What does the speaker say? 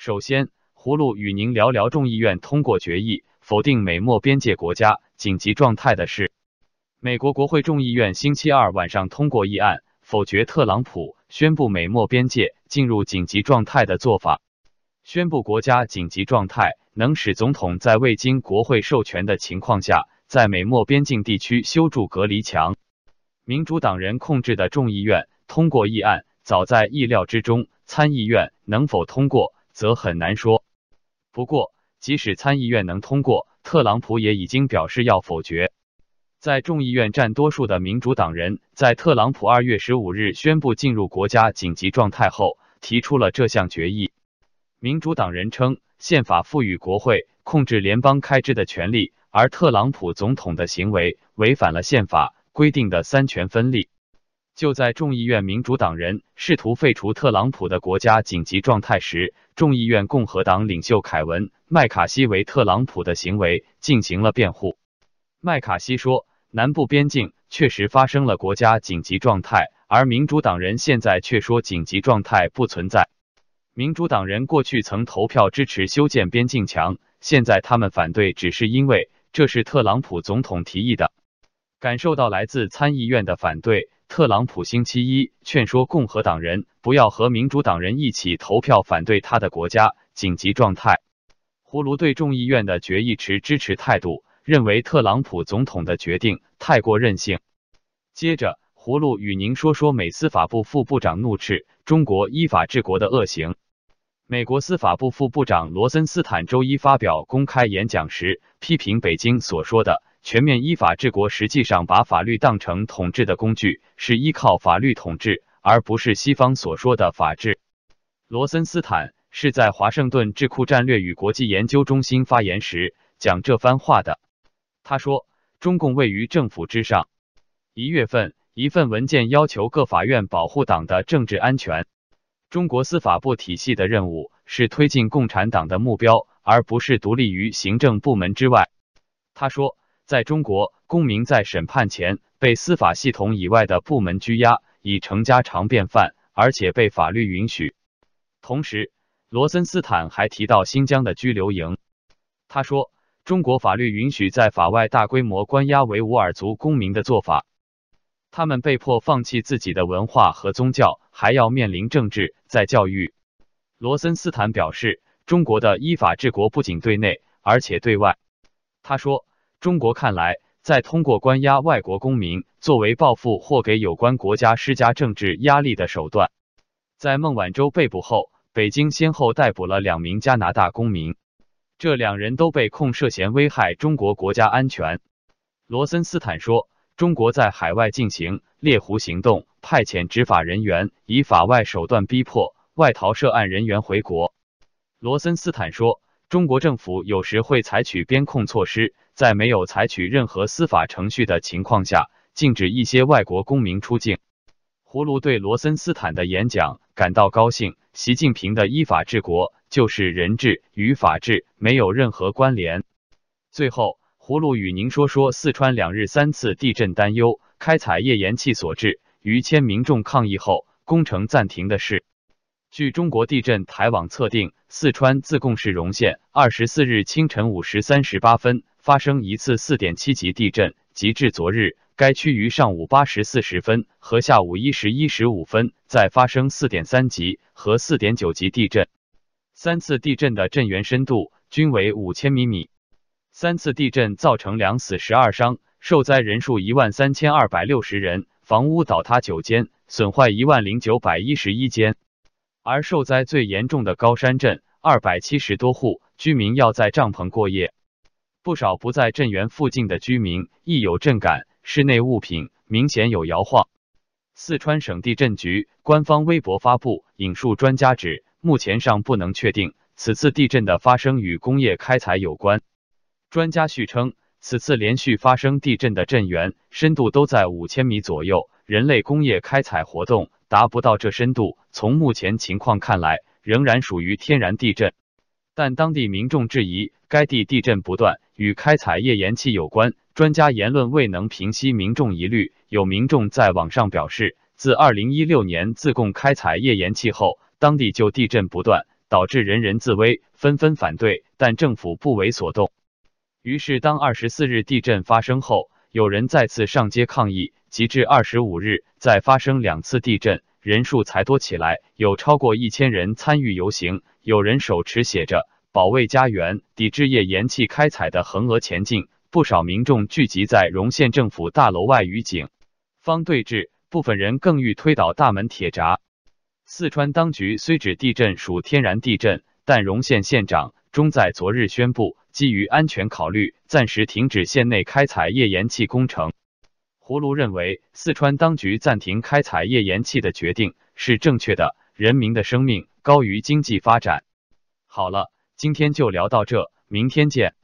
首先，葫芦与您聊聊众议院通过决议否定美墨边界国家紧急状态的事。美国国会众议院星期二晚上通过议案，否决特朗普宣布美墨边界进入紧急状态的做法。宣布国家紧急状态能使总统在未经国会授权的情况下，在美墨边境地区修筑隔离墙。民主党人控制的众议院通过议案，早在意料之中。参议院能否通过，则很难说。不过，即使参议院能通过，特朗普也已经表示要否决。在众议院占多数的民主党人，在特朗普二月十五日宣布进入国家紧急状态后，提出了这项决议。民主党人称，宪法赋予国会控制联邦开支的权利，而特朗普总统的行为违反了宪法规定的三权分立。就在众议院民主党人试图废除特朗普的国家紧急状态时，众议院共和党领袖凯文·麦卡锡为特朗普的行为进行了辩护。麦卡锡说，南部边境确实发生了国家紧急状态，而民主党人现在却说紧急状态不存在。民主党人过去曾投票支持修建边境墙，现在他们反对，只是因为这是特朗普总统提议的。感受到来自参议院的反对。特朗普星期一劝说共和党人不要和民主党人一起投票反对他的国家紧急状态。胡卢对众议院的决议持支持态度，认为特朗普总统的决定太过任性。接着，胡卢与您说说美司法部副部长怒斥中国依法治国的恶行。美国司法部副部长罗森斯坦周一发表公开演讲时，批评北京所说的。全面依法治国，实际上把法律当成统治的工具，是依靠法律统治，而不是西方所说的法治。罗森斯坦是在华盛顿智库战略与国际研究中心发言时讲这番话的。他说：“中共位于政府之上。”一月份，一份文件要求各法院保护党的政治安全。中国司法部体系的任务是推进共产党的目标，而不是独立于行政部门之外。他说。在中国，公民在审判前被司法系统以外的部门拘押，已成家常便饭，而且被法律允许。同时，罗森斯坦还提到新疆的拘留营。他说，中国法律允许在法外大规模关押维吾尔族公民的做法，他们被迫放弃自己的文化和宗教，还要面临政治再教育。罗森斯坦表示，中国的依法治国不仅对内，而且对外。他说。中国看来，在通过关押外国公民作为报复或给有关国家施加政治压力的手段。在孟晚舟被捕后，北京先后逮捕了两名加拿大公民，这两人都被控涉嫌危害中国国家安全。罗森斯坦说，中国在海外进行猎狐行动，派遣执法人员以法外手段逼迫外逃涉案人员回国。罗森斯坦说。中国政府有时会采取边控措施，在没有采取任何司法程序的情况下，禁止一些外国公民出境。葫芦对罗森斯坦的演讲感到高兴。习近平的依法治国就是人治与法治没有任何关联。最后，葫芦与您说说四川两日三次地震担忧开采页岩气所致，逾千民众抗议后工程暂停的事。据中国地震台网测定，四川自贡市荣县二十四日清晨五时三十八分发生一次四点七级地震，及至昨日，该区于上午八时四十分和下午一时一十五分再发生四点三级和四点九级地震，三次地震的震源深度均为五千米米。三次地震造成两死十二伤，受灾人数一万三千二百六十人，房屋倒塌九间，损坏一万零九百一十一间。而受灾最严重的高山镇，二百七十多户居民要在帐篷过夜，不少不在震源附近的居民亦有震感，室内物品明显有摇晃。四川省地震局官方微博发布引述专家指，目前尚不能确定此次地震的发生与工业开采有关。专家续称，此次连续发生地震的震源深度都在五千米左右，人类工业开采活动。达不到这深度，从目前情况看来，仍然属于天然地震。但当地民众质疑，该地地震不断，与开采页岩气有关。专家言论未能平息民众疑虑。有民众在网上表示，自二零一六年自贡开采页岩气后，当地就地震不断，导致人人自危，纷纷反对，但政府不为所动。于是，当二十四日地震发生后，有人再次上街抗议，及至二十五日，再发生两次地震，人数才多起来，有超过一千人参与游行，有人手持写着“保卫家园，抵制页岩气开采”的横额前进。不少民众聚集在荣县政府大楼外与警方对峙，部分人更欲推倒大门铁闸。四川当局虽指地震属天然地震，但荣县县长中在昨日宣布，基于安全考虑，暂时停止县内开采页岩气工程。胡卢认为，四川当局暂停开采页岩气的决定是正确的，人民的生命高于经济发展。好了，今天就聊到这，明天见。